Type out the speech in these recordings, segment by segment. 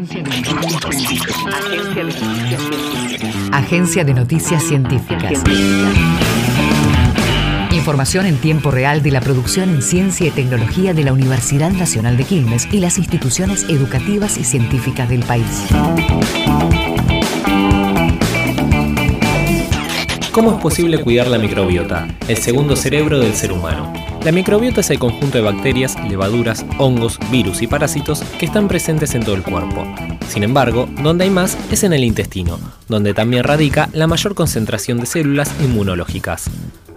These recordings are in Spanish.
Agencia de Noticias Científicas. Agencia de Noticias Científicas. Información en tiempo real de la producción en ciencia y tecnología de la Universidad Nacional de Quilmes y las instituciones educativas y científicas del país. ¿Cómo es posible cuidar la microbiota, el segundo cerebro del ser humano? La microbiota es el conjunto de bacterias, levaduras, hongos, virus y parásitos que están presentes en todo el cuerpo. Sin embargo, donde hay más es en el intestino, donde también radica la mayor concentración de células inmunológicas.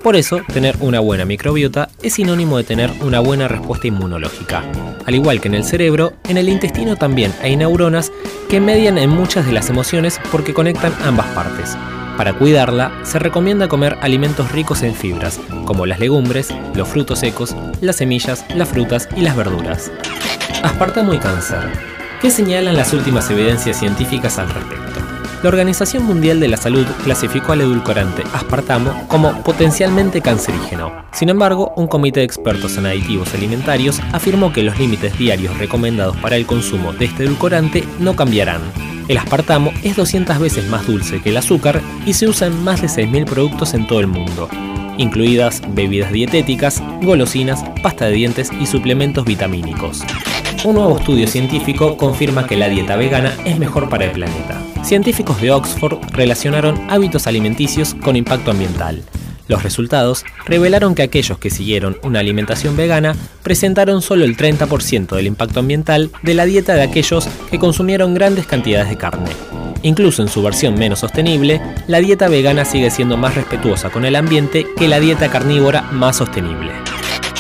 Por eso, tener una buena microbiota es sinónimo de tener una buena respuesta inmunológica. Al igual que en el cerebro, en el intestino también hay neuronas que median en muchas de las emociones porque conectan ambas partes. Para cuidarla, se recomienda comer alimentos ricos en fibras, como las legumbres, los frutos secos, las semillas, las frutas y las verduras. Aspartamo y cáncer. ¿Qué señalan las últimas evidencias científicas al respecto? La Organización Mundial de la Salud clasificó al edulcorante aspartamo como potencialmente cancerígeno. Sin embargo, un comité de expertos en aditivos alimentarios afirmó que los límites diarios recomendados para el consumo de este edulcorante no cambiarán. El aspartamo es 200 veces más dulce que el azúcar y se usa en más de 6.000 productos en todo el mundo, incluidas bebidas dietéticas, golosinas, pasta de dientes y suplementos vitamínicos. Un nuevo estudio científico confirma que la dieta vegana es mejor para el planeta. Científicos de Oxford relacionaron hábitos alimenticios con impacto ambiental. Los resultados revelaron que aquellos que siguieron una alimentación vegana presentaron solo el 30% del impacto ambiental de la dieta de aquellos que consumieron grandes cantidades de carne. Incluso en su versión menos sostenible, la dieta vegana sigue siendo más respetuosa con el ambiente que la dieta carnívora más sostenible.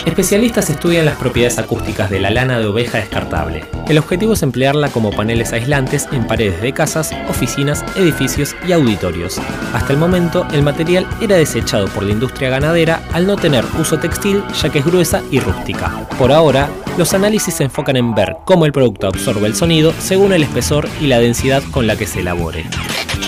Especialistas estudian las propiedades acústicas de la lana de oveja descartable. El objetivo es emplearla como paneles aislantes en paredes de casas, oficinas, edificios y auditorios. Hasta el momento, el material era desechado por la industria ganadera al no tener uso textil ya que es gruesa y rústica. Por ahora, los análisis se enfocan en ver cómo el producto absorbe el sonido según el espesor y la densidad con la que se elabore.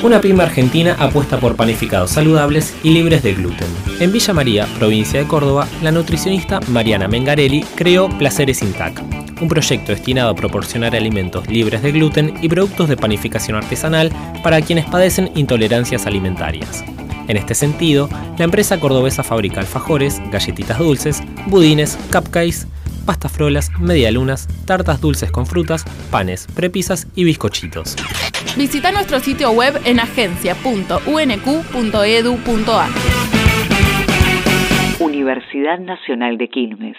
Una pyme argentina apuesta por panificados saludables y libres de gluten. En Villa María, provincia de Córdoba, la nutricionista Mariana Mengarelli creó Placeres Intac, un proyecto destinado a proporcionar alimentos libres de gluten y productos de panificación artesanal para quienes padecen intolerancias alimentarias. En este sentido, la empresa cordobesa fabrica alfajores, galletitas dulces, budines, cupcakes, pastas frolas, medialunas, tartas dulces con frutas, panes, prepisas y bizcochitos. Visita nuestro sitio web en agencia.unq.edu.ar. Universidad Nacional de Quilmes.